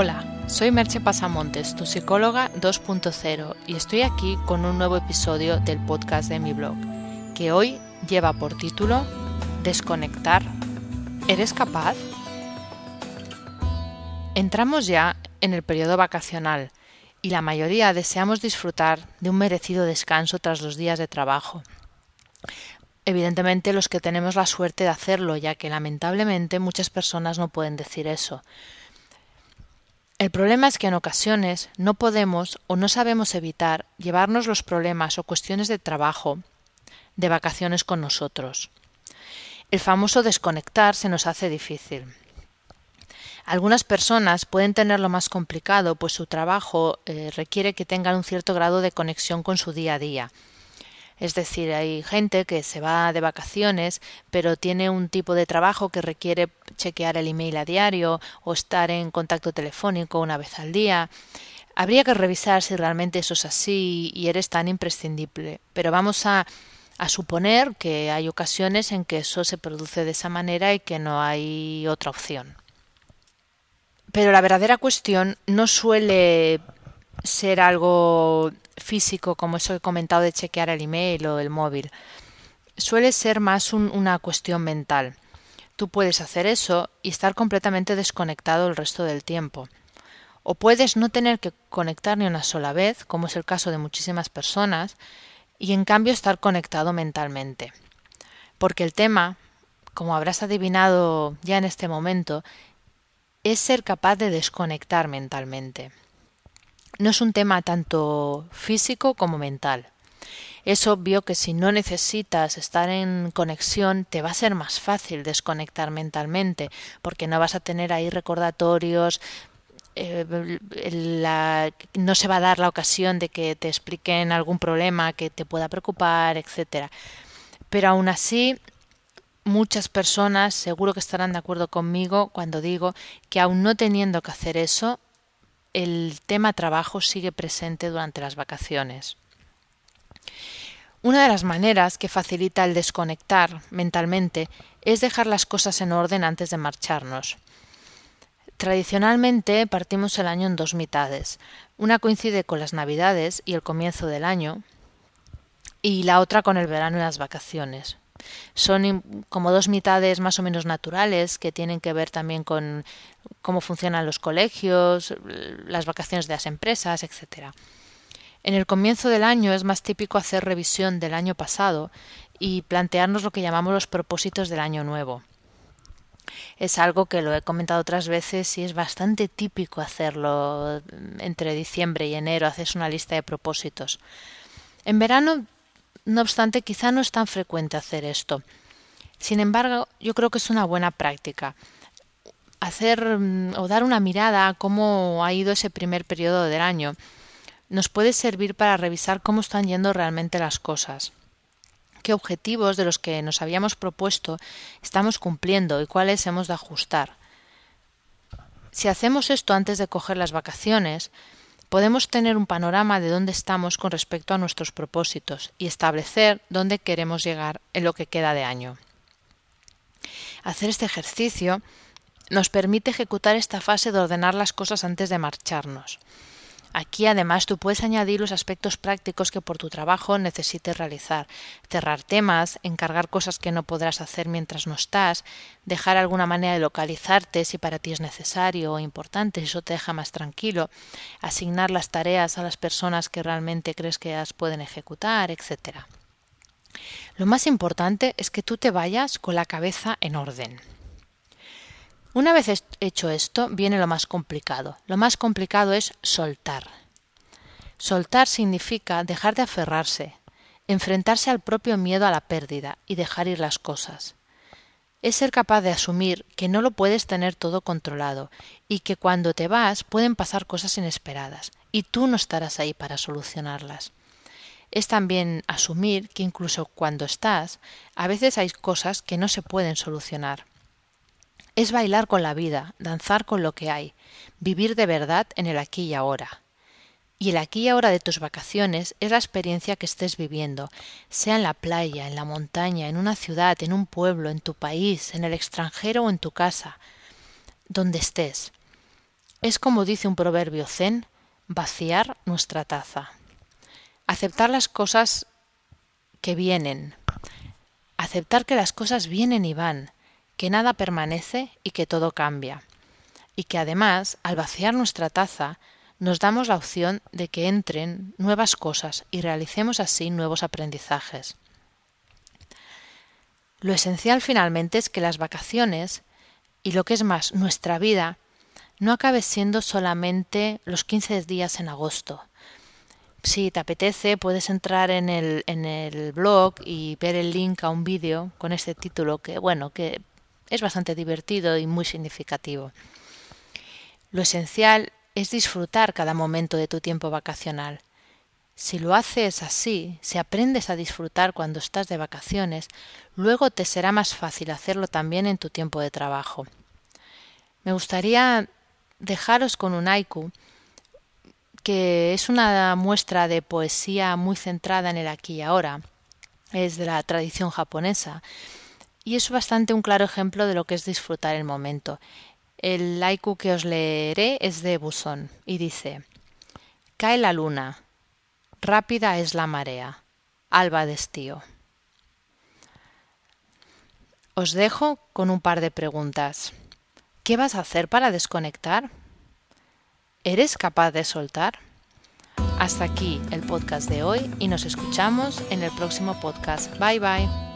Hola, soy Merche Pasamontes, tu psicóloga 2.0, y estoy aquí con un nuevo episodio del podcast de mi blog, que hoy lleva por título Desconectar. ¿Eres capaz? Entramos ya en el periodo vacacional y la mayoría deseamos disfrutar de un merecido descanso tras los días de trabajo. Evidentemente los que tenemos la suerte de hacerlo, ya que lamentablemente muchas personas no pueden decir eso. El problema es que en ocasiones no podemos o no sabemos evitar llevarnos los problemas o cuestiones de trabajo de vacaciones con nosotros. El famoso desconectar se nos hace difícil. Algunas personas pueden tenerlo más complicado, pues su trabajo eh, requiere que tengan un cierto grado de conexión con su día a día. Es decir, hay gente que se va de vacaciones, pero tiene un tipo de trabajo que requiere chequear el email a diario o estar en contacto telefónico una vez al día. Habría que revisar si realmente eso es así y eres tan imprescindible. Pero vamos a, suponer que hay ocasiones en que eso se produce de esa manera y que no hay otra opción. Pero la verdadera cuestión no suele ser algo físico, como eso he comentado de chequear el email o el móvil. Suele ser más una cuestión mental. Tú puedes hacer eso y estar completamente desconectado el resto del tiempo. O puedes no tener que conectar ni una sola vez, como es el caso de muchísimas personas, y en cambio estar conectado mentalmente. Porque el tema, como habrás adivinado ya en este momento, es ser capaz de desconectar mentalmente no es un tema tanto físico como mental. Es obvio que si no necesitas estar en conexión, te va a ser más fácil desconectar mentalmente, porque no vas a tener ahí recordatorios, eh, no se va a dar la ocasión de que te expliquen algún problema que te pueda preocupar, etcétera. Pero aún así, muchas personas seguro que estarán de acuerdo conmigo cuando digo que aún no teniendo que hacer eso, el tema trabajo sigue presente durante las vacaciones. Una de las maneras que facilita el desconectar mentalmente es dejar las cosas en orden antes de marcharnos. Tradicionalmente partimos el año en dos mitades. Una coincide con las Navidades y el comienzo del año y la otra con el verano y las vacaciones. Son como dos mitades más o menos naturales que tienen que ver también con cómo funcionan los colegios, las vacaciones de las empresas, etc. En el comienzo del año es más típico hacer revisión del año pasado y plantearnos lo que llamamos los propósitos del año nuevo. Es algo que lo he comentado otras veces y es bastante típico hacerlo entre diciembre y enero, haces una lista de propósitos. En verano no obstante, quizá no es tan frecuente hacer esto. Sin embargo, yo creo que es una buena práctica. Hacer mm, o dar una mirada a cómo ha ido ese primer periodo del año nos puede servir para revisar cómo están yendo realmente las cosas qué objetivos de los que nos habíamos propuesto estamos cumpliendo y cuáles hemos de ajustar. Si hacemos esto antes de coger las vacaciones, podemos tener un panorama de dónde estamos con respecto a nuestros propósitos y establecer dónde queremos llegar en lo que queda de año. Hacer este ejercicio nos permite ejecutar esta fase de ordenar las cosas antes de marcharnos. Aquí además tú puedes añadir los aspectos prácticos que por tu trabajo necesites realizar, cerrar temas, encargar cosas que no podrás hacer mientras no estás, dejar alguna manera de localizarte si para ti es necesario o importante, eso te deja más tranquilo, asignar las tareas a las personas que realmente crees que las pueden ejecutar, etc. Lo más importante es que tú te vayas con la cabeza en orden. Una vez hecho esto, viene lo más complicado. Lo más complicado es soltar. Soltar significa dejar de aferrarse, enfrentarse al propio miedo a la pérdida y dejar ir las cosas. Es ser capaz de asumir que no lo puedes tener todo controlado y que cuando te vas pueden pasar cosas inesperadas y tú no estarás ahí para solucionarlas. Es también asumir que incluso cuando estás, a veces hay cosas que no se pueden solucionar es bailar con la vida, danzar con lo que hay, vivir de verdad en el aquí y ahora. Y el aquí y ahora de tus vacaciones es la experiencia que estés viviendo, sea en la playa, en la montaña, en una ciudad, en un pueblo, en tu país, en el extranjero o en tu casa, donde estés. Es como dice un proverbio zen, vaciar nuestra taza. Aceptar las cosas que vienen. Aceptar que las cosas vienen y van, que nada permanece y que todo cambia. Y que además, al vaciar nuestra taza, nos damos la opción de que entren nuevas cosas y realicemos así nuevos aprendizajes. Lo esencial finalmente es que las vacaciones, y lo que es más, nuestra vida, no acabe siendo solamente los 15 días en agosto. Si te apetece, puedes entrar en el, en el blog y ver el link a un vídeo con este título que, bueno, que es bastante divertido y muy significativo. Lo esencial es disfrutar cada momento de tu tiempo vacacional. Si lo haces así, si aprendes a disfrutar cuando estás de vacaciones, luego te será más fácil hacerlo también en tu tiempo de trabajo. Me gustaría dejaros con un haiku que es una muestra de poesía muy centrada en el aquí y ahora. Es de la tradición japonesa y es bastante un claro ejemplo de lo que es disfrutar el momento. El haiku que os leeré es de Busón y dice Cae la luna, rápida es la marea, alba de estío. Os dejo con un par de preguntas. ¿Qué vas a hacer para desconectar? ¿Eres capaz de soltar? Hasta aquí el podcast de hoy y nos escuchamos en el próximo podcast. Bye bye.